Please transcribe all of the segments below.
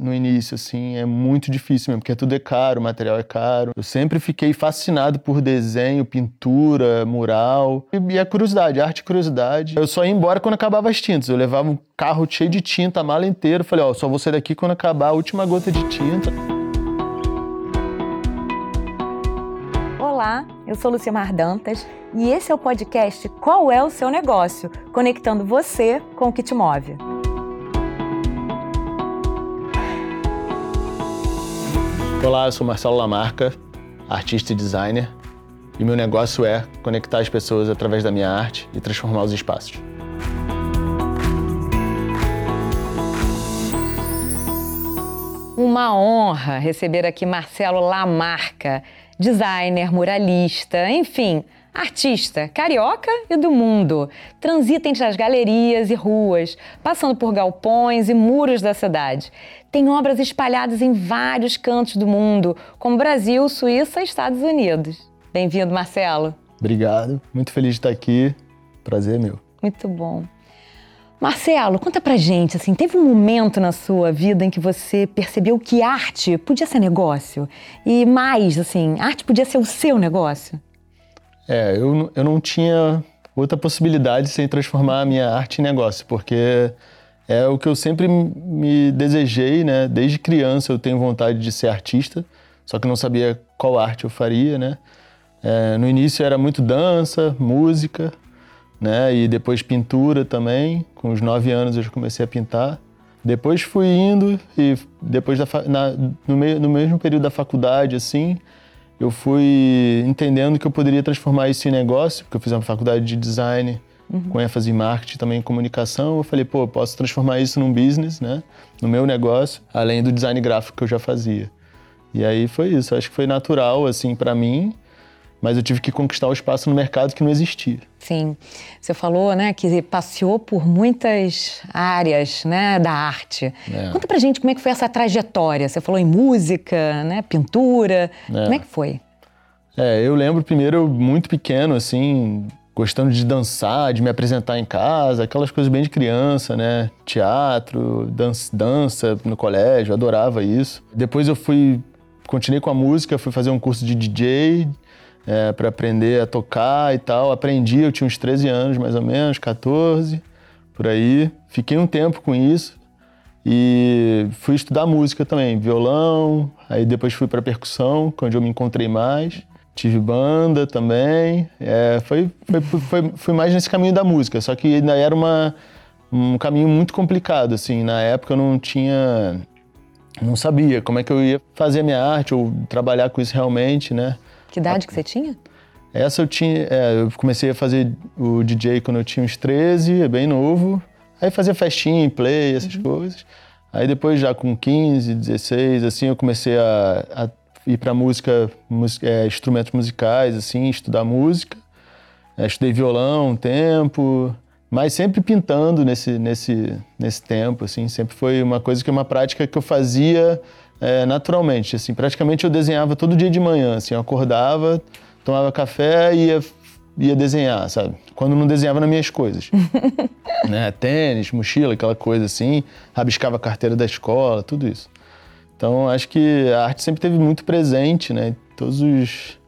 no início, assim, é muito difícil mesmo, porque tudo é caro, o material é caro. Eu sempre fiquei fascinado por desenho, pintura, mural. E a curiosidade, arte e curiosidade. Eu só ia embora quando acabava as tintas. Eu levava um carro cheio de tinta, a mala inteira. Falei, ó, só vou sair daqui quando acabar a última gota de tinta. Olá, eu sou Lucimar Dantas e esse é o podcast Qual é o seu negócio? Conectando você com o que te move. Olá, eu sou Marcelo Lamarca, artista e designer, e meu negócio é conectar as pessoas através da minha arte e transformar os espaços. Uma honra receber aqui Marcelo Lamarca, designer, muralista, enfim, Artista, carioca e do mundo, transita entre as galerias e ruas, passando por galpões e muros da cidade. Tem obras espalhadas em vários cantos do mundo, como Brasil, Suíça e Estados Unidos. Bem-vindo, Marcelo. Obrigado, muito feliz de estar aqui. Prazer meu. Muito bom. Marcelo, conta pra gente, assim, teve um momento na sua vida em que você percebeu que arte podia ser negócio? E mais, assim, arte podia ser o seu negócio? É, eu, eu não tinha outra possibilidade sem transformar a minha arte em negócio, porque é o que eu sempre me desejei, né? Desde criança eu tenho vontade de ser artista, só que não sabia qual arte eu faria, né? É, no início era muito dança, música, né? E depois pintura também. Com os nove anos eu já comecei a pintar. Depois fui indo e depois da, na, no, meio, no mesmo período da faculdade, assim, eu fui entendendo que eu poderia transformar isso em negócio, porque eu fiz uma faculdade de design uhum. com ênfase em marketing também em comunicação. Eu falei, pô, posso transformar isso num business, né? No meu negócio, além do design gráfico que eu já fazia. E aí foi isso. Acho que foi natural, assim, para mim mas eu tive que conquistar o espaço no mercado que não existia. Sim, você falou, né, que passeou por muitas áreas, né, da arte. É. Conta pra gente como é que foi essa trajetória. Você falou em música, né, pintura. É. Como é que foi? É, eu lembro primeiro muito pequeno, assim, gostando de dançar, de me apresentar em casa, aquelas coisas bem de criança, né? Teatro, dança, dança no colégio, adorava isso. Depois eu fui, continuei com a música, fui fazer um curso de DJ, é, para aprender a tocar e tal. Aprendi, eu tinha uns 13 anos mais ou menos, 14, por aí. Fiquei um tempo com isso e fui estudar música também, violão, aí depois fui para percussão, onde eu me encontrei mais. Tive banda também, é, foi, foi, foi, foi mais nesse caminho da música, só que ainda era uma, um caminho muito complicado, assim, na época eu não tinha, não sabia como é que eu ia fazer minha arte ou trabalhar com isso realmente, né? Que idade que você tinha? Essa eu tinha. É, eu comecei a fazer o DJ quando eu tinha uns 13, é bem novo. Aí fazia festinha, play, essas uhum. coisas. Aí depois, já com 15, 16, assim, eu comecei a, a ir para música, música é, instrumentos musicais, assim, estudar música. É, estudei violão um tempo, mas sempre pintando nesse, nesse, nesse tempo, assim. Sempre foi uma coisa que é uma prática que eu fazia é, naturalmente. Assim, praticamente eu desenhava todo dia de manhã. Assim, eu acordava, tomava café e ia, ia desenhar, sabe? Quando não desenhava nas minhas coisas. né? Tênis, mochila, aquela coisa assim. Rabiscava a carteira da escola, tudo isso. Então, acho que a arte sempre teve muito presente, né? Todos os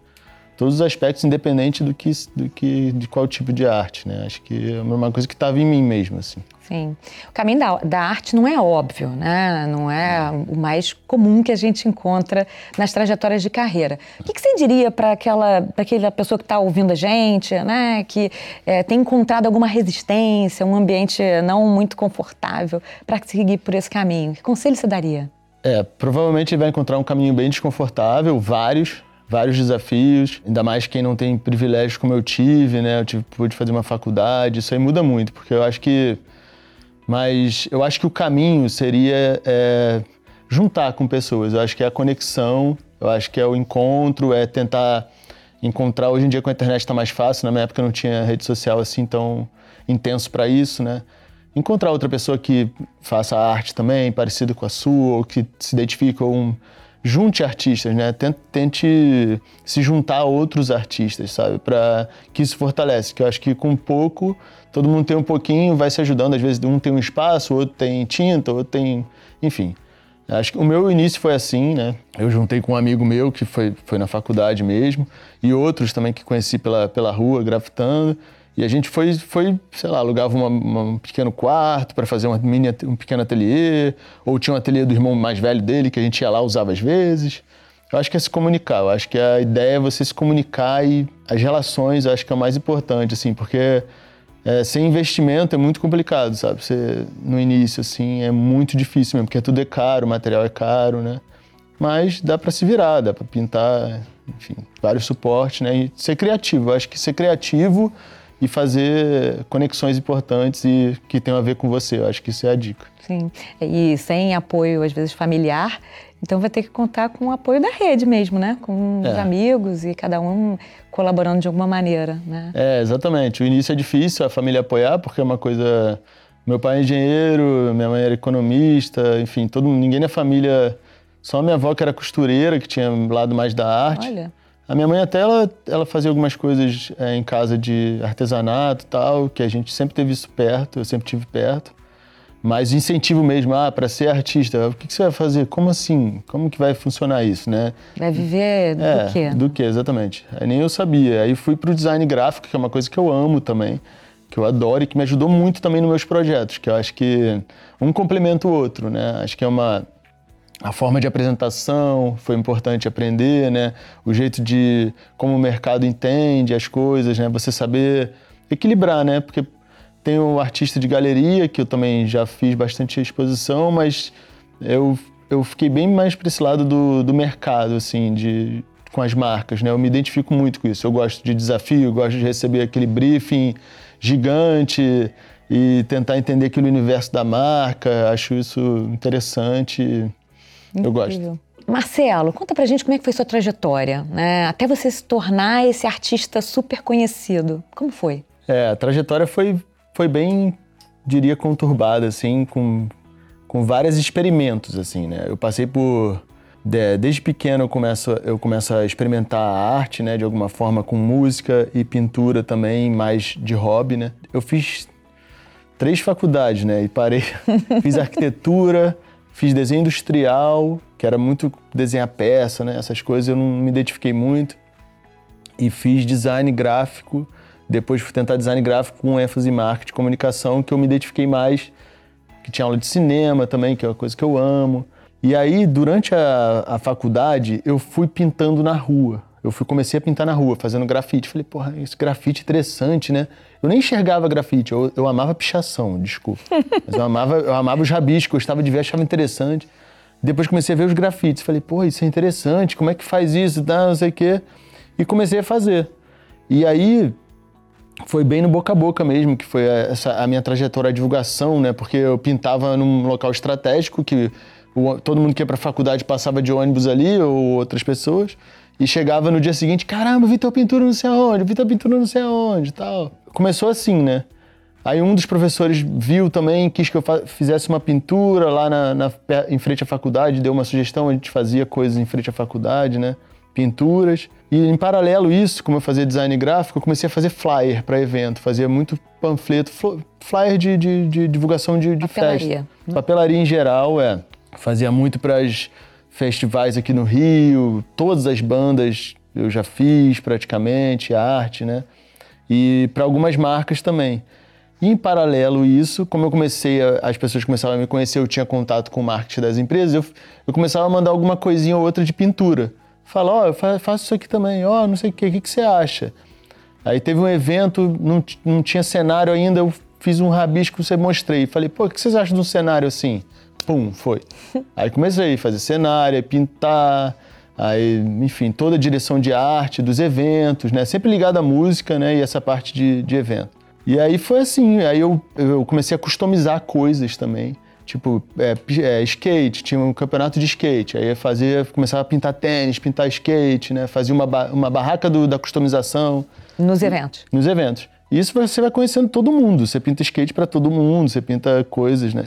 todos os aspectos, independente do que, do que de qual tipo de arte, né? Acho que é uma coisa que estava em mim mesmo, assim. Sim. O caminho da, da, arte não é óbvio, né? Não é o mais comum que a gente encontra nas trajetórias de carreira. O que, que você diria para aquela, aquela pessoa que está ouvindo a gente, né? Que é, tem encontrado alguma resistência, um ambiente não muito confortável para seguir por esse caminho? Que conselho você daria? É, provavelmente ele vai encontrar um caminho bem desconfortável, vários, vários desafios, ainda mais quem não tem privilégios como eu tive, né? Eu tive, pude fazer uma faculdade, isso aí muda muito, porque eu acho que. Mas eu acho que o caminho seria é, juntar com pessoas. Eu acho que é a conexão, eu acho que é o encontro, é tentar encontrar. Hoje em dia com a internet está mais fácil, na minha época não tinha rede social assim tão intenso para isso, né? Encontrar outra pessoa que faça arte também, parecida com a sua, ou que se identifique com um junte artistas, né? Tente, tente se juntar a outros artistas, sabe? Para que isso fortalece. Que eu acho que com pouco, todo mundo tem um pouquinho, vai se ajudando. Às vezes um tem um espaço, outro tem tinta, outro tem. Enfim. Acho que o meu início foi assim, né? Eu juntei com um amigo meu que foi, foi na faculdade mesmo e outros também que conheci pela, pela rua, grafitando. E a gente foi, foi sei lá, alugava uma, uma, um pequeno quarto para fazer uma mini, um pequeno ateliê, ou tinha um ateliê do irmão mais velho dele que a gente ia lá usava às vezes. Eu acho que é se comunicar, eu acho que a ideia é você se comunicar e as relações, eu acho que é o mais importante, assim, porque é, sem investimento é muito complicado, sabe? Você, no início, assim, é muito difícil mesmo, porque tudo é caro, o material é caro, né? Mas dá para se virar, dá para pintar, enfim, vários suportes, né? E ser criativo, eu acho que ser criativo e fazer conexões importantes e que tenham a ver com você. Eu acho que isso é a dica. Sim, e sem apoio, às vezes, familiar, então vai ter que contar com o apoio da rede mesmo, né? Com os é. amigos e cada um colaborando de alguma maneira, né? É, exatamente. O início é difícil a família apoiar, porque é uma coisa... Meu pai é engenheiro, minha mãe era economista, enfim, todo ninguém na família... Só minha avó que era costureira, que tinha lado mais da arte. Olha. A minha mãe até ela, ela fazia algumas coisas é, em casa de artesanato e tal, que a gente sempre teve isso perto, eu sempre tive perto. Mas incentivo mesmo, ah, para ser artista, o que, que, você vai fazer? Como assim? Como que vai funcionar isso, né? Vai viver do é, quê? Do quê, exatamente. Aí nem eu sabia. Aí fui para o design gráfico, que é uma coisa que eu amo também, que eu adoro e que me ajudou muito também nos meus projetos, que eu acho que um complementa o outro, né? Acho que é uma a forma de apresentação foi importante aprender, né? O jeito de como o mercado entende as coisas, né? Você saber equilibrar, né? Porque tem o artista de galeria que eu também já fiz bastante exposição, mas eu eu fiquei bem mais para esse lado do, do mercado, assim, de com as marcas, né? Eu me identifico muito com isso. Eu gosto de desafio, gosto de receber aquele briefing gigante e tentar entender aquele universo da marca. Acho isso interessante. Incrível. Eu gosto. Marcelo, conta pra gente como é que foi sua trajetória, né? Até você se tornar esse artista super conhecido. Como foi? É, a trajetória foi, foi bem, diria, conturbada, assim, com, com vários experimentos, assim, né? Eu passei por... desde pequeno eu começo, eu começo a experimentar a arte, né? De alguma forma, com música e pintura também, mais de hobby, né? Eu fiz três faculdades, né? E parei, fiz arquitetura... Fiz desenho industrial, que era muito desenhar peça, né? Essas coisas eu não me identifiquei muito. E fiz design gráfico. Depois fui tentar design gráfico com ênfase em marketing e comunicação, que eu me identifiquei mais. Que tinha aula de cinema também, que é uma coisa que eu amo. E aí, durante a, a faculdade, eu fui pintando na rua. Eu fui, comecei a pintar na rua, fazendo grafite. Falei, porra, esse grafite interessante, né? Eu nem enxergava grafite, eu, eu amava pichação, desculpa. Mas eu amava, eu amava os rabiscos, gostava de ver, achava interessante. Depois comecei a ver os grafites, falei, pô, isso é interessante, como é que faz isso, tá, não sei o quê. E comecei a fazer. E aí foi bem no boca a boca mesmo, que foi essa, a minha trajetória, a divulgação, né? Porque eu pintava num local estratégico, que o, todo mundo que ia pra faculdade passava de ônibus ali, ou outras pessoas. E chegava no dia seguinte, caramba, vi tua pintura não sei aonde, vi tua pintura não sei aonde tal. Começou assim, né? Aí um dos professores viu também, quis que eu fizesse uma pintura lá na, na, em frente à faculdade, deu uma sugestão, a gente fazia coisas em frente à faculdade, né? Pinturas. E em paralelo isso, como eu fazia design gráfico, eu comecei a fazer flyer para evento, fazia muito panfleto, flyer de, de, de divulgação de, de Papelaria. festa. Né? Papelaria em geral, é. Fazia muito para as festivais aqui no Rio, todas as bandas eu já fiz praticamente, arte, né? E para algumas marcas também. E em paralelo isso, como eu comecei, a, as pessoas começavam a me conhecer, eu tinha contato com o marketing das empresas, eu, eu começava a mandar alguma coisinha ou outra de pintura. Fala, ó, oh, eu faço isso aqui também, ó, oh, não sei o que, o que, que você acha? Aí teve um evento, não, não tinha cenário ainda, eu fiz um rabisco, você mostrei. Falei, pô, o que vocês acham de um cenário assim? Pum, foi. Aí comecei a fazer cenário, pintar, aí, enfim, toda a direção de arte dos eventos, né? Sempre ligado à música, né? E essa parte de, de evento. E aí foi assim, aí eu, eu comecei a customizar coisas também. Tipo, é, é, skate, tinha um campeonato de skate. Aí fazia, começava a pintar tênis, pintar skate, né? Fazia uma, uma barraca do, da customização. Nos eventos? Nos eventos. E isso você vai conhecendo todo mundo. Você pinta skate para todo mundo, você pinta coisas, né?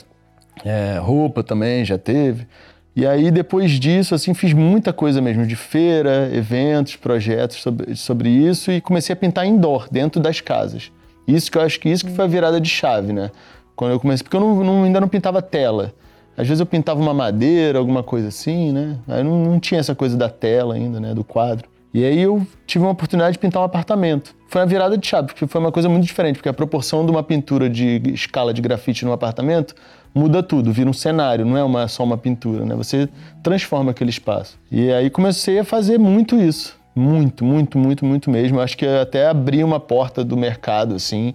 É, roupa também já teve. E aí, depois disso, assim, fiz muita coisa mesmo, de feira, eventos, projetos sobre, sobre isso e comecei a pintar indoor, dentro das casas. Isso que eu acho que isso que foi a virada de chave, né? Quando eu comecei, porque eu não, não, ainda não pintava tela. Às vezes eu pintava uma madeira, alguma coisa assim, né? Aí não, não tinha essa coisa da tela ainda, né? Do quadro. E aí eu tive uma oportunidade de pintar um apartamento. Foi uma virada de chave, porque foi uma coisa muito diferente, porque a proporção de uma pintura de escala de grafite num apartamento muda tudo, vira um cenário, não é uma, só uma pintura, né? Você transforma aquele espaço. E aí comecei a fazer muito isso. Muito, muito, muito, muito mesmo. Acho que até abri uma porta do mercado, assim.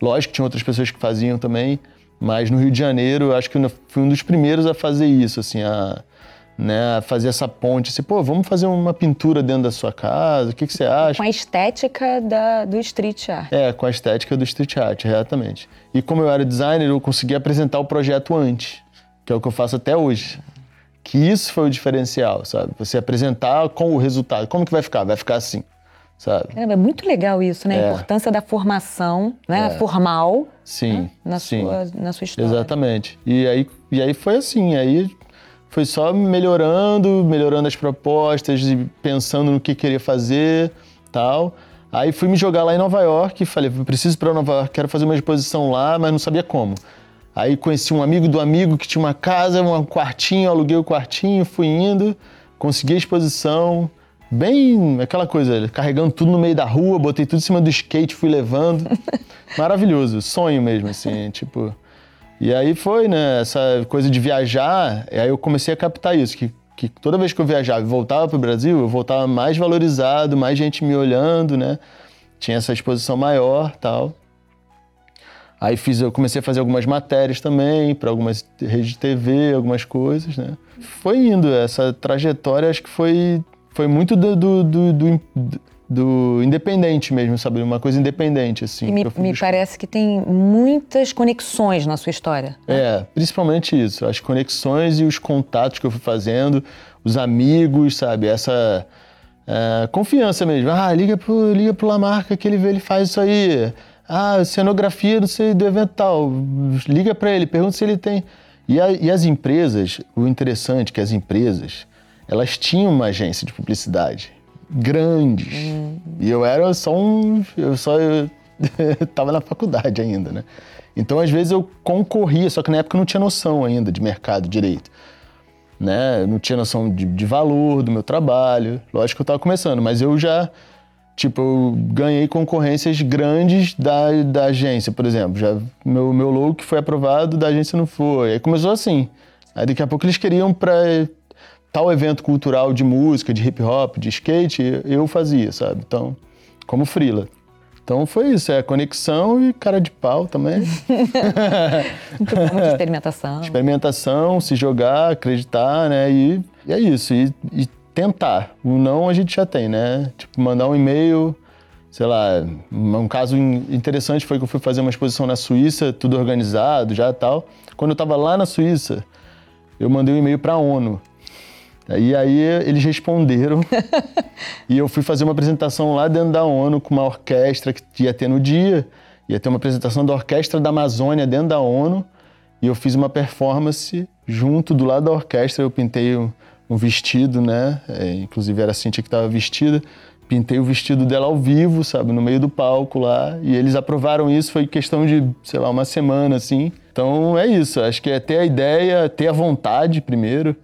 Lógico que tinha outras pessoas que faziam também, mas no Rio de Janeiro, acho que eu fui um dos primeiros a fazer isso, assim, a né, fazer essa ponte, assim, pô, vamos fazer uma pintura dentro da sua casa, o que, que você acha? Com a estética da, do street art. É, com a estética do street art, exatamente. E como eu era designer, eu consegui apresentar o projeto antes, que é o que eu faço até hoje. Que isso foi o diferencial, sabe? Você apresentar com o resultado. Como que vai ficar? Vai ficar assim, sabe? é muito legal isso, né? A é. importância da formação, né? É. Formal. Sim, né? na, sim. Sua, na sua história. Exatamente. E aí, e aí foi assim, aí foi só melhorando, melhorando as propostas e pensando no que queria fazer, tal. Aí fui me jogar lá em Nova York e falei, preciso ir para Nova York, quero fazer uma exposição lá, mas não sabia como. Aí conheci um amigo do amigo que tinha uma casa, um quartinho, aluguei o quartinho, fui indo, consegui a exposição, bem aquela coisa, carregando tudo no meio da rua, botei tudo em cima do skate, fui levando. Maravilhoso, sonho mesmo, assim, tipo. E aí foi, né, essa coisa de viajar, aí eu comecei a captar isso, que, que toda vez que eu viajava e voltava para o Brasil, eu voltava mais valorizado, mais gente me olhando, né? Tinha essa exposição maior tal. Aí fiz, eu comecei a fazer algumas matérias também, para algumas redes de TV, algumas coisas, né? Foi indo, essa trajetória acho que foi, foi muito do, do, do, do do independente mesmo, sabe? Uma coisa independente, assim. E me, me parece que tem muitas conexões na sua história. Né? É, principalmente isso. As conexões e os contatos que eu fui fazendo, os amigos, sabe? Essa é, confiança mesmo. Ah, liga pro, liga pro Lamarca que ele vê, ele faz isso aí. Ah, cenografia, não sei, do evento tal. Liga para ele, pergunta se ele tem. E, a, e as empresas, o interessante é que as empresas, elas tinham uma agência de publicidade grandes. Hum. E eu era só um. Eu só estava na faculdade ainda, né? Então, às vezes, eu concorria, só que na época eu não tinha noção ainda de mercado direito. Né? Eu não tinha noção de, de valor do meu trabalho. Lógico que eu estava começando, mas eu já. Tipo, eu ganhei concorrências grandes da, da agência, por exemplo. Já, meu, meu look foi aprovado, da agência não foi. Aí começou assim. Aí daqui a pouco eles queriam para tal evento cultural de música, de hip hop, de skate, eu fazia, sabe? Então, como frila. Então foi isso, é conexão e cara de pau também. Muito bom, muita experimentação. Experimentação, se jogar, acreditar, né? E, e é isso, e, e, tentar. O não a gente já tem, né? Tipo, mandar um e-mail, sei lá, um caso interessante foi que eu fui fazer uma exposição na Suíça, tudo organizado já tal. Quando eu estava lá na Suíça, eu mandei um e-mail para a ONU e aí eles responderam e eu fui fazer uma apresentação lá dentro da ONU com uma orquestra que ia ter no dia. Ia ter uma apresentação da Orquestra da Amazônia dentro da ONU e eu fiz uma performance junto do lado da orquestra. Eu pintei um, um vestido, né? É, inclusive era a Cintia que estava vestida. Pintei o vestido dela ao vivo, sabe, no meio do palco lá. E eles aprovaram isso, foi questão de, sei lá, uma semana assim. Então é isso, acho que é ter a ideia, ter a vontade primeiro.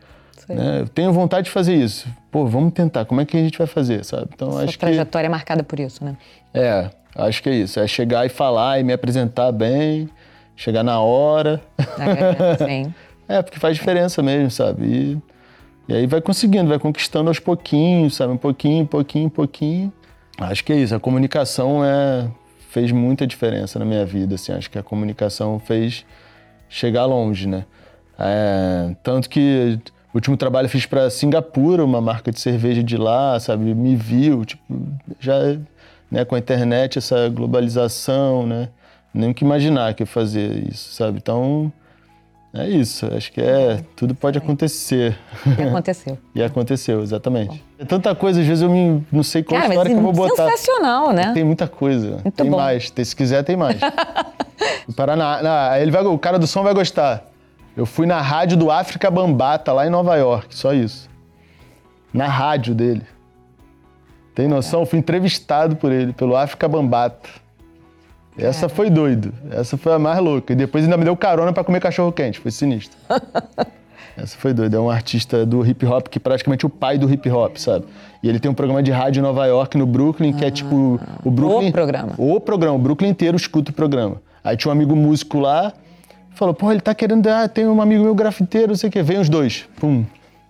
Né? Eu tenho vontade de fazer isso. Pô, vamos tentar. Como é que a gente vai fazer, sabe? Então Sua acho trajetória que... é marcada por isso, né? É, acho que é isso. É chegar e falar e me apresentar bem, chegar na hora. É, sim. é, porque faz diferença mesmo, sabe? E, e aí vai conseguindo, vai conquistando aos pouquinhos, sabe? Um pouquinho, pouquinho, pouquinho. Acho que é isso. A comunicação é fez muita diferença na minha vida, assim. Acho que a comunicação fez chegar longe, né? É, tanto que o último trabalho eu fiz para Singapura, uma marca de cerveja de lá, sabe? Me viu, tipo, já né, com a internet, essa globalização, né? Nem que imaginar que ia fazer isso, sabe? Então, é isso. Acho que é. Tudo pode acontecer. E aconteceu. e aconteceu, exatamente. É tanta coisa, às vezes eu me, não sei qual Cara, história que eu vou botar. Sensacional, né? Tem muita coisa. Muito tem bom. mais. Se quiser, tem mais. Paraná. Não, ele vai, o cara do som vai gostar. Eu fui na rádio do África Bambata, lá em Nova York, só isso. Na rádio dele. Tem noção? Eu fui entrevistado por ele, pelo África Bambata. Essa é. foi doido. Essa foi a mais louca. E depois ainda me deu carona para comer cachorro quente. Foi sinistro. Essa foi doida. É um artista do hip hop que é praticamente o pai do hip hop, sabe? E ele tem um programa de rádio em Nova York, no Brooklyn, que é tipo o Brooklyn. O programa. O programa. O Brooklyn inteiro escuta o programa. Aí tinha um amigo músico lá, falou, pô, ele tá querendo. Ah, tem um amigo meu grafiteiro, não sei o quê. Vem os dois. Pum.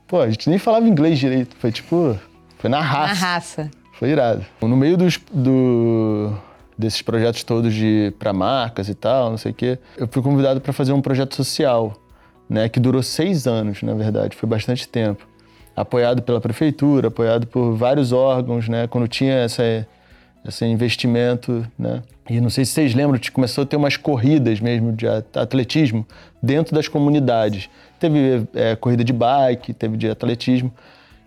Pô, a gente nem falava inglês direito. Foi tipo. Foi na raça. Na raça. Foi irado. No meio dos, do, desses projetos todos de para marcas e tal, não sei o quê, eu fui convidado para fazer um projeto social, né, que durou seis anos, na verdade, foi bastante tempo. Apoiado pela prefeitura, apoiado por vários órgãos, né, quando tinha essa, esse investimento, né. E não sei se vocês lembram, começou a ter umas corridas mesmo de atletismo dentro das comunidades. Teve é, corrida de bike, teve de atletismo.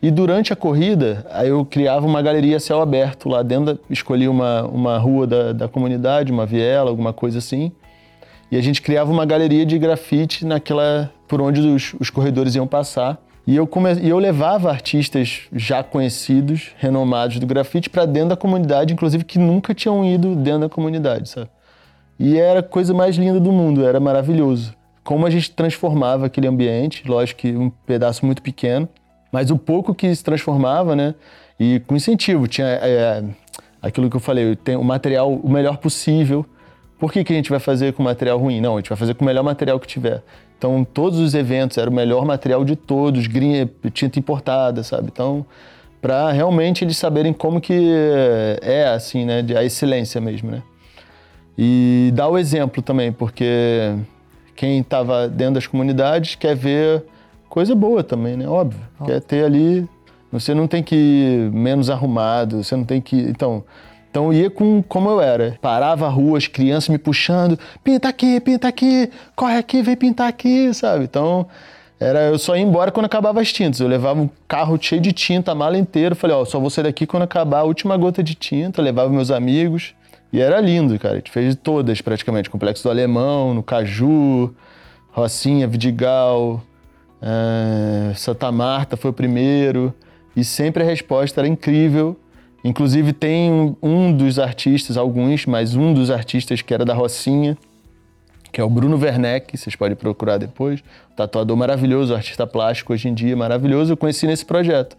E durante a corrida, eu criava uma galeria a céu aberto lá dentro, escolhi uma, uma rua da, da comunidade, uma viela, alguma coisa assim. E a gente criava uma galeria de grafite naquela por onde os, os corredores iam passar. E eu, come, e eu levava artistas já conhecidos, renomados do grafite, para dentro da comunidade, inclusive que nunca tinham ido dentro da comunidade, sabe? E era a coisa mais linda do mundo, era maravilhoso. Como a gente transformava aquele ambiente, lógico que um pedaço muito pequeno, mas o pouco que se transformava, né? E com incentivo, tinha é, aquilo que eu falei, tem o material o melhor possível. Por que, que a gente vai fazer com material ruim? Não, a gente vai fazer com o melhor material que tiver. Então, todos os eventos era o melhor material de todos, grinha, tinta importada, sabe? Então, para realmente eles saberem como que é, assim, né? A excelência mesmo, né? E dar o exemplo também, porque quem estava dentro das comunidades quer ver coisa boa também, né? Óbvio. Oh. Quer ter ali. Você não tem que ir menos arrumado, você não tem que. Então. Então eu ia com como eu era. Parava a rua, as crianças me puxando, pinta aqui, pinta aqui, corre aqui, vem pintar aqui, sabe? Então, era, eu só ia embora quando acabava as tintas. Eu levava um carro cheio de tinta, a mala inteira. Falei, ó, só vou sair daqui quando acabar a última gota de tinta. Levava meus amigos. E era lindo, cara. A gente fez todas praticamente. Complexo do Alemão, no Caju, Rocinha, Vidigal, Uh, Santa Marta foi o primeiro e sempre a resposta era incrível. Inclusive tem um dos artistas, alguns, mas um dos artistas que era da Rocinha, que é o Bruno Werneck, vocês podem procurar depois. Tatuador maravilhoso, artista plástico hoje em dia, maravilhoso. Eu conheci nesse projeto.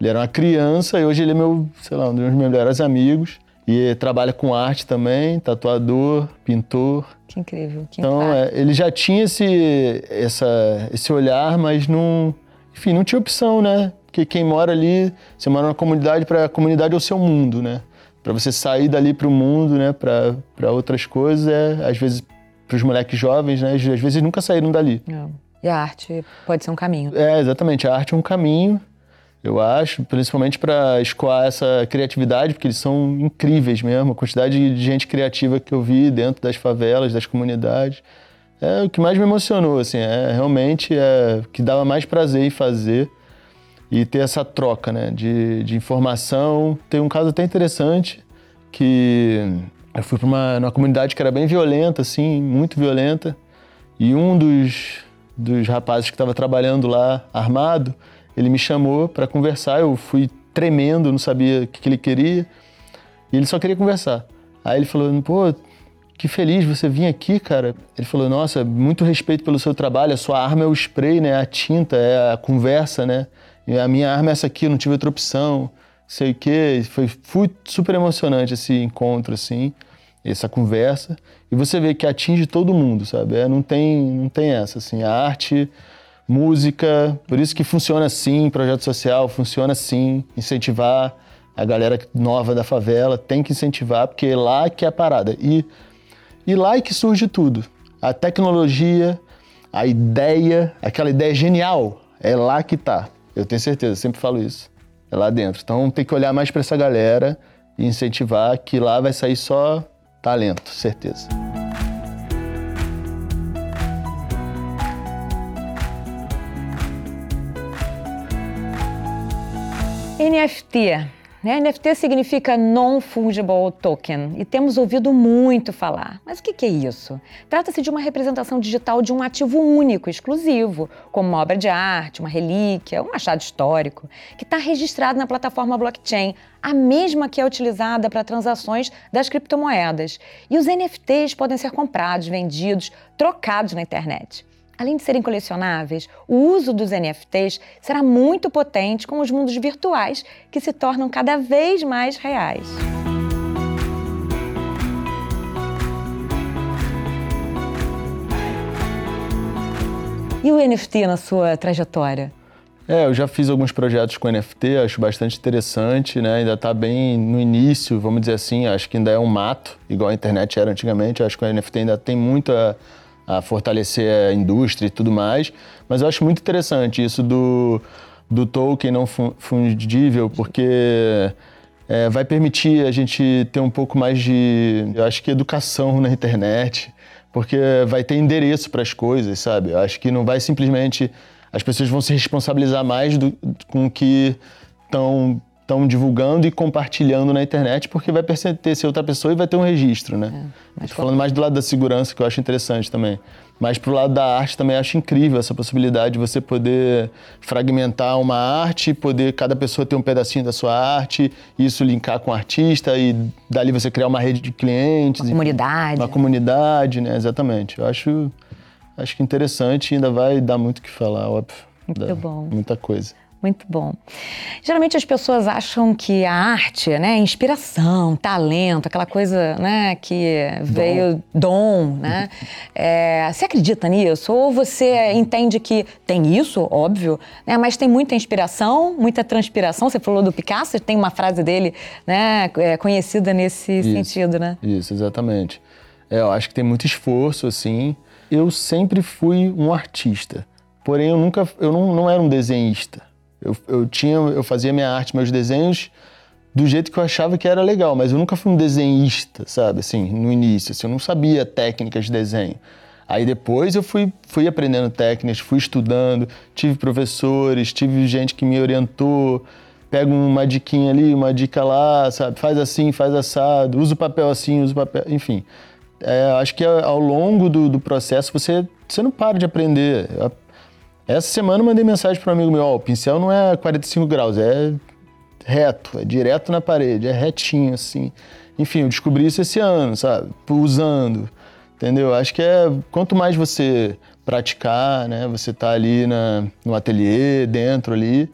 Ele era uma criança e hoje ele é meu, sei lá, um dos meus melhores amigos. E trabalha com arte também, tatuador, pintor. Que incrível, que Então, é, ele já tinha esse, essa, esse olhar, mas não, enfim, não tinha opção, né? Porque quem mora ali, você mora numa comunidade, para a comunidade é o seu mundo, né? Para você sair dali para o mundo, né? Para outras coisas, é, às vezes, para os moleques jovens, né? Às vezes nunca saíram dali. É. E a arte pode ser um caminho. É, exatamente. A arte é um caminho eu acho, principalmente para escoar essa criatividade, porque eles são incríveis mesmo. A quantidade de gente criativa que eu vi dentro das favelas, das comunidades, é o que mais me emocionou, assim, é realmente é que dava mais prazer em fazer e ter essa troca, né, de, de informação. Tem um caso até interessante que eu fui para uma, uma comunidade que era bem violenta, assim, muito violenta, e um dos, dos rapazes que estava trabalhando lá armado, ele me chamou para conversar, eu fui tremendo, não sabia o que, que ele queria. E ele só queria conversar. Aí ele falou: pô, que feliz você vir aqui, cara. Ele falou: nossa, muito respeito pelo seu trabalho. A sua arma é o spray, né? A tinta, é a conversa, né? A minha arma é essa aqui, eu não tive outra opção. Sei o quê. Foi, foi super emocionante esse encontro, assim, essa conversa. E você vê que atinge todo mundo, sabe? É, não, tem, não tem essa, assim. A arte música, por isso que funciona assim, projeto social, funciona assim, incentivar a galera nova da favela, tem que incentivar, porque é lá que é a parada. E, e lá é que surge tudo. A tecnologia, a ideia, aquela ideia genial, é lá que tá. Eu tenho certeza, sempre falo isso. É lá dentro. Então tem que olhar mais para essa galera e incentivar que lá vai sair só talento, certeza. NFT. Né? NFT significa Non-Fungible Token e temos ouvido muito falar. Mas o que é isso? Trata-se de uma representação digital de um ativo único, exclusivo, como uma obra de arte, uma relíquia, um achado histórico, que está registrado na plataforma blockchain, a mesma que é utilizada para transações das criptomoedas. E os NFTs podem ser comprados, vendidos, trocados na internet. Além de serem colecionáveis, o uso dos NFTs será muito potente com os mundos virtuais que se tornam cada vez mais reais. E o NFT na sua trajetória? É, eu já fiz alguns projetos com NFT, acho bastante interessante, né? Ainda está bem no início, vamos dizer assim, acho que ainda é um mato, igual a internet era antigamente. Acho que o NFT ainda tem muito a, fortalecer a indústria e tudo mais. Mas eu acho muito interessante isso do, do token não fundível, porque é, vai permitir a gente ter um pouco mais de, eu acho que educação na internet, porque vai ter endereço para as coisas, sabe? Eu acho que não vai simplesmente as pessoas vão se responsabilizar mais do, com o que estão estão divulgando e compartilhando na internet, porque vai pertencer outra pessoa e vai ter um registro, né? É, Estou falando mais do lado da segurança, que eu acho interessante também. Mas pro lado da arte também acho incrível essa possibilidade de você poder fragmentar uma arte, poder cada pessoa ter um pedacinho da sua arte, isso linkar com o artista e dali você criar uma rede de clientes. Uma comunidade. Uma comunidade, né? Exatamente. Eu acho acho que interessante e ainda vai dar muito o que falar, óbvio. Muito bom. Muita coisa. Muito bom. Geralmente as pessoas acham que a arte, né, inspiração, talento, aquela coisa, né, que dom. veio dom, né? É, você acredita nisso? Ou você entende que tem isso, óbvio, né, mas tem muita inspiração, muita transpiração. Você falou do Picasso, tem uma frase dele, né, é, conhecida nesse isso, sentido, né? Isso, exatamente. É, eu acho que tem muito esforço, assim, eu sempre fui um artista. Porém, eu nunca, eu não, não era um desenhista. Eu, eu tinha, eu fazia minha arte, meus desenhos do jeito que eu achava que era legal, mas eu nunca fui um desenhista, sabe? Assim, no início, assim, eu não sabia técnicas de desenho. Aí depois eu fui, fui aprendendo técnicas, fui estudando, tive professores, tive gente que me orientou. Pega uma diquinha ali, uma dica lá, sabe? Faz assim, faz assado, usa o papel assim, usa o papel, enfim é, acho que ao longo do, do, processo você, você não para de aprender. Essa semana eu mandei mensagem para um amigo meu: ó, o pincel não é 45 graus, é reto, é direto na parede, é retinho assim. Enfim, eu descobri isso esse ano, sabe? Usando, entendeu? Acho que é quanto mais você praticar, né? Você tá ali na, no ateliê, dentro ali,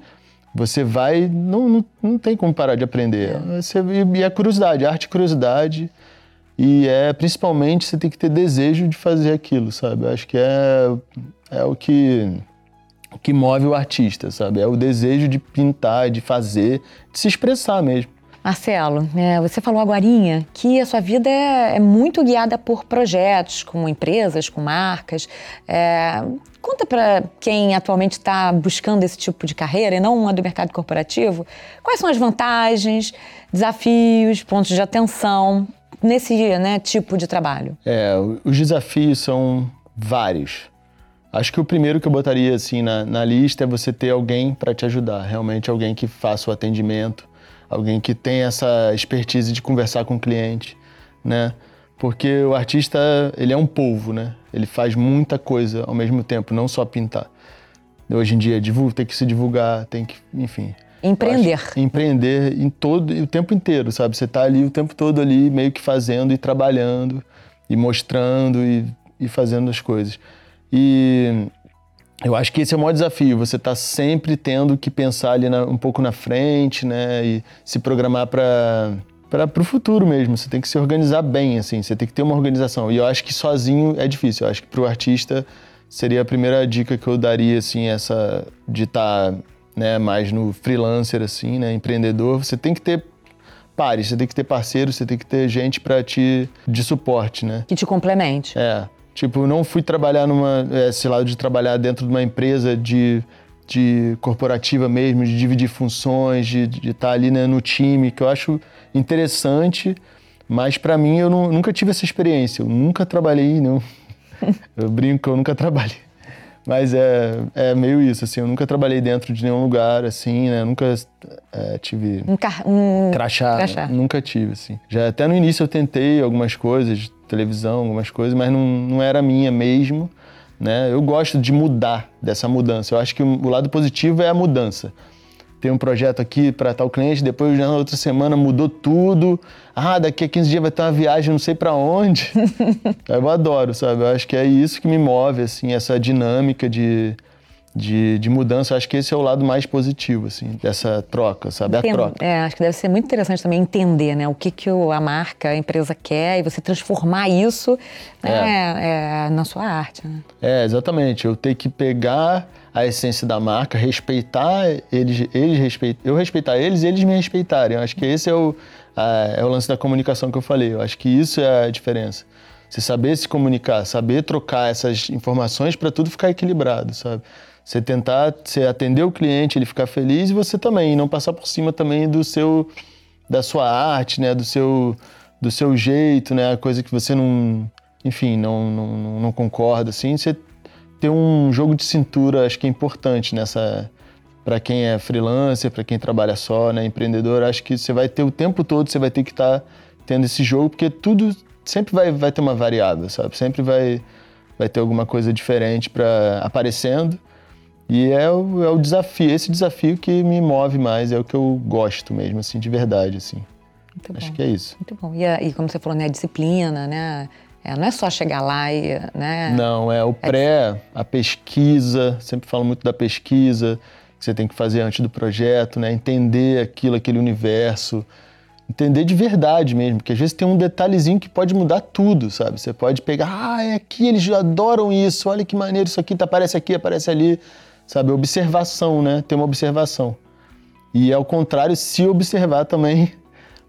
você vai, não, não, não tem como parar de aprender. Você, e a curiosidade, arte e curiosidade e é principalmente você tem que ter desejo de fazer aquilo, sabe? Acho que é, é o que, que move o artista, sabe? É o desejo de pintar, de fazer, de se expressar mesmo. Marcelo, é, você falou agora que a sua vida é, é, muito guiada por projetos, com empresas, com marcas. É, conta para quem atualmente está buscando esse tipo de carreira e não uma do mercado corporativo, quais são as vantagens, desafios, pontos de atenção nesse né, tipo de trabalho? É, os desafios são vários. Acho que o primeiro que eu botaria assim na, na lista é você ter alguém para te ajudar, realmente alguém que faça o atendimento, alguém que tenha essa expertise de conversar com o cliente, né? Porque o artista, ele é um polvo, né? Ele faz muita coisa ao mesmo tempo, não só pintar. Hoje em dia, tem que se divulgar, tem que, enfim, Empreender. Empreender em todo o tempo inteiro, sabe? Você está ali o tempo todo ali meio que fazendo e trabalhando e mostrando e, e fazendo as coisas. E eu acho que esse é o maior desafio, você está sempre tendo que pensar ali na, um pouco na frente, né? E se programar para para o futuro mesmo. Você tem que se organizar bem, assim. Você tem que ter uma organização. E eu acho que sozinho é difícil. Eu acho que para o artista seria a primeira dica que eu daria, assim, essa de estar tá né, mais no freelancer assim, né, empreendedor, você tem que ter pares, você tem que ter parceiros, você tem que ter gente para te de suporte, né? Que te complemente. É. Tipo, não fui trabalhar numa esse lado de trabalhar dentro de uma empresa de de corporativa mesmo, de dividir funções, de estar tá ali né, no time, que eu acho interessante, mas para mim eu não, nunca tive essa experiência. Eu nunca trabalhei, não. eu brinco, eu nunca trabalhei. Mas é, é meio isso, assim, eu nunca trabalhei dentro de nenhum lugar, assim, né? Nunca é, tive... Um, car um crachá, crachá. Nunca tive, assim. Já até no início eu tentei algumas coisas, televisão, algumas coisas, mas não, não era minha mesmo, né? Eu gosto de mudar, dessa mudança. Eu acho que o lado positivo é a mudança. Tem um projeto aqui para tal cliente, depois na outra semana mudou tudo. Ah, daqui a 15 dias vai ter uma viagem não sei para onde. eu adoro, sabe? Eu acho que é isso que me move, assim, essa dinâmica de, de, de mudança. Eu acho que esse é o lado mais positivo, assim, dessa troca, sabe? Entendo. A troca. É, acho que deve ser muito interessante também entender, né? O que, que a marca, a empresa quer e você transformar isso né, é. É, na sua arte, né? É, exatamente. Eu tenho que pegar a essência da marca, respeitar eles, eles respeit, eu respeitar eles e eles me respeitarem. Eu acho que esse é o, a, é o lance da comunicação que eu falei. Eu acho que isso é a diferença. Você saber se comunicar, saber trocar essas informações para tudo ficar equilibrado, sabe? Você tentar você atender o cliente, ele ficar feliz e você também, e não passar por cima também do seu da sua arte, né, do seu do seu jeito, né, a coisa que você não, enfim, não, não, não concorda assim, você ter um jogo de cintura, acho que é importante nessa para quem é freelancer, para quem trabalha só, né, empreendedor, acho que você vai ter o tempo todo, você vai ter que estar tá tendo esse jogo, porque tudo sempre vai, vai ter uma variável, sabe? Sempre vai, vai ter alguma coisa diferente para aparecendo. E é o, é o desafio, esse desafio que me move mais, é o que eu gosto mesmo, assim, de verdade, assim. Muito Acho bom. que é isso. Muito bom. E, e como você falou, né, a disciplina, né? É, não é só chegar lá e. Né? Não, é o é pré, a pesquisa, sempre falo muito da pesquisa que você tem que fazer antes do projeto, né? Entender aquilo, aquele universo. Entender de verdade mesmo, porque às vezes tem um detalhezinho que pode mudar tudo, sabe? Você pode pegar, ah, é aqui, eles adoram isso, olha que maneiro, isso aqui tá, aparece aqui, aparece ali, sabe? Observação, né? Ter uma observação. E ao contrário, se observar também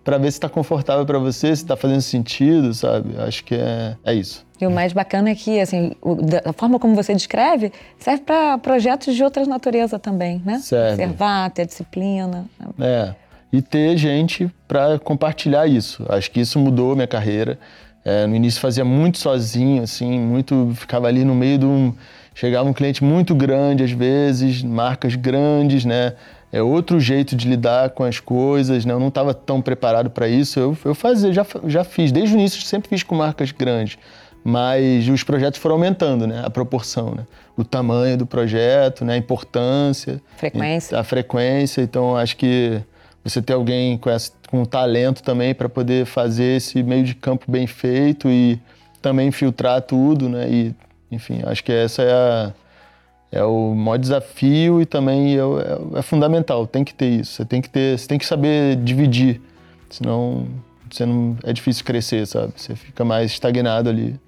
para ver se está confortável para você, se está fazendo sentido, sabe? Acho que é, é isso. E o mais bacana é que, assim, o, da forma como você descreve, serve para projetos de outras naturezas também, né? Serve. Observar, ter disciplina. É. E ter gente para compartilhar isso. Acho que isso mudou minha carreira. É, no início fazia muito sozinho, assim, muito. Ficava ali no meio de um. Chegava um cliente muito grande, às vezes, marcas grandes, né? É outro jeito de lidar com as coisas, né? Eu não estava tão preparado para isso. Eu, eu fazia, já, já fiz, desde o início sempre fiz com marcas grandes, mas os projetos foram aumentando, né? A proporção, né? O tamanho do projeto, né? A importância, frequência, a frequência. Então acho que você ter alguém com, essa, com talento também para poder fazer esse meio de campo bem feito e também filtrar tudo, né? E enfim, acho que essa é a é o maior desafio e também é, é, é, fundamental, tem que ter isso. Você tem que ter, você tem que saber dividir, senão você não é difícil crescer, sabe? Você fica mais estagnado ali.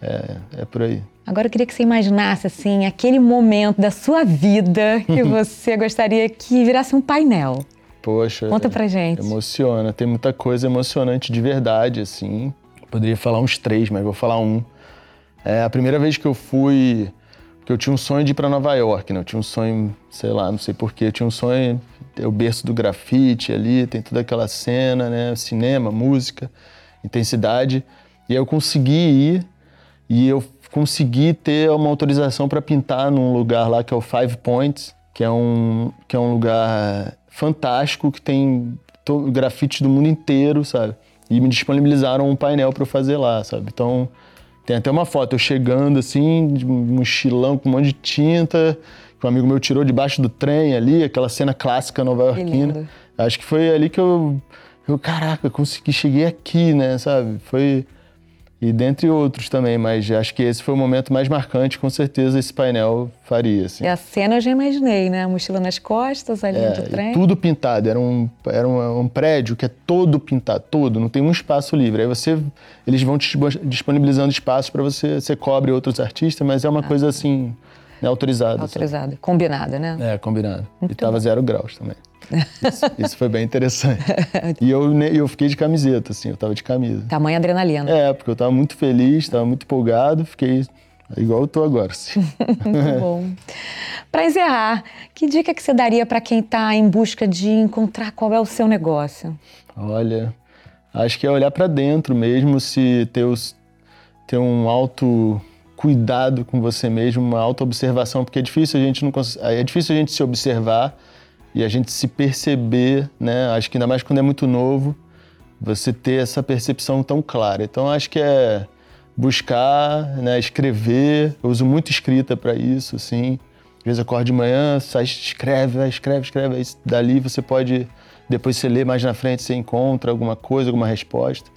É, é por aí. Agora eu queria que você imaginasse assim aquele momento da sua vida que você gostaria que virasse um painel. Poxa. Conta pra gente. Emociona, tem muita coisa emocionante de verdade, assim. Poderia falar uns três, mas vou falar um. É a primeira vez que eu fui eu tinha um sonho de ir para Nova York, né? Eu tinha um sonho, sei lá, não sei porquê, eu tinha um sonho, é o berço do grafite ali, tem toda aquela cena, né? Cinema, música, intensidade. E aí eu consegui ir e eu consegui ter uma autorização para pintar num lugar lá que é o Five Points, que é um, que é um lugar fantástico, que tem grafite do mundo inteiro, sabe? E me disponibilizaram um painel para eu fazer lá, sabe? Então, tem até uma foto, eu chegando assim, de mochilão com um monte de tinta, que um amigo meu tirou debaixo do trem ali, aquela cena clássica nova-iorquina. Acho que foi ali que eu, eu, caraca, consegui, cheguei aqui, né, sabe? Foi e dentre outros também, mas acho que esse foi o momento mais marcante, com certeza esse painel faria. Assim. E a cena eu já imaginei, né? A mochila nas costas, a linha é, trem. Tudo pintado, era, um, era um, um, prédio que é todo pintado, todo, não tem um espaço livre. Aí você, eles vão te disponibilizando espaço para você, você cobre outros artistas, mas é uma ah. coisa assim, né, autorizada. Autorizada, combinada, né? É, combinada. e tava zero graus também. Isso, isso, foi bem interessante. E eu, eu fiquei de camiseta, assim, eu tava de camisa. Tamanha adrenalina. É, porque eu tava muito feliz, tava muito empolgado, fiquei igual eu tô agora. Assim. muito bom. Para encerrar, que dica que você daria para quem está em busca de encontrar qual é o seu negócio? Olha, acho que é olhar para dentro mesmo, se ter, os, ter um alto cuidado com você mesmo, uma auto observação, porque é difícil a gente não é difícil a gente se observar e a gente se perceber, né? Acho que ainda mais quando é muito novo, você ter essa percepção tão clara. Então acho que é buscar, né, escrever. Eu uso muito escrita para isso, assim. Às vezes acorda de manhã, sai, escreve, escreve, escreve. Aí dali você pode, depois você lê mais na frente, você encontra alguma coisa, alguma resposta.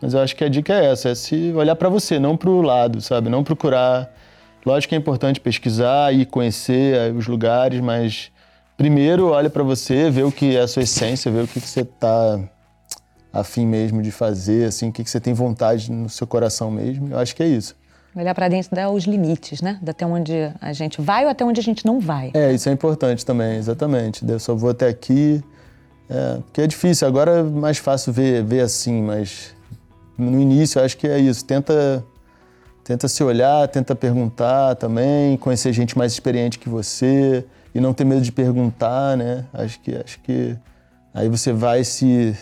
Mas eu acho que a dica é essa, é se olhar para você, não para o lado, sabe? Não procurar. Lógico que é importante pesquisar e conhecer eh, os lugares, mas primeiro olha para você, vê o que é a sua essência, vê o que, que você está afim mesmo de fazer, assim, o que, que você tem vontade no seu coração mesmo. Eu acho que é isso. Olhar para dentro dá os limites, né? Até onde a gente vai ou até onde a gente não vai. É, isso é importante também, exatamente. Eu só vou até aqui. É, porque é difícil, agora é mais fácil ver, ver assim, mas no início eu acho que é isso. Tenta, tenta se olhar, tenta perguntar também, conhecer gente mais experiente que você e não ter medo de perguntar, né? Acho que, acho que aí você vai se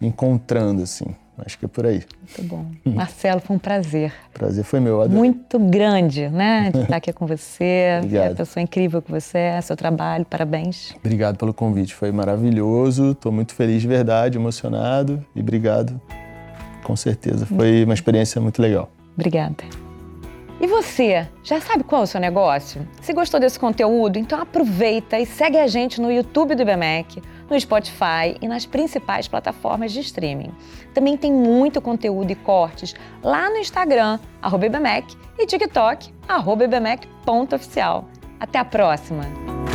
encontrando, assim. Acho que é por aí. Muito bom. Marcelo, foi um prazer. Prazer foi meu, adorei. Muito grande, né? De estar aqui com você. Obrigado. É a pessoa incrível que você é, seu trabalho, parabéns. Obrigado pelo convite, foi maravilhoso. Estou muito feliz de verdade, emocionado e obrigado. Com certeza, foi uma experiência muito legal. Obrigada. E você, já sabe qual é o seu negócio? Se gostou desse conteúdo, então aproveita e segue a gente no YouTube do IBMEC, no Spotify e nas principais plataformas de streaming. Também tem muito conteúdo e cortes lá no Instagram, IBMEC, e TikTok, IBMEC.oficial. Até a próxima!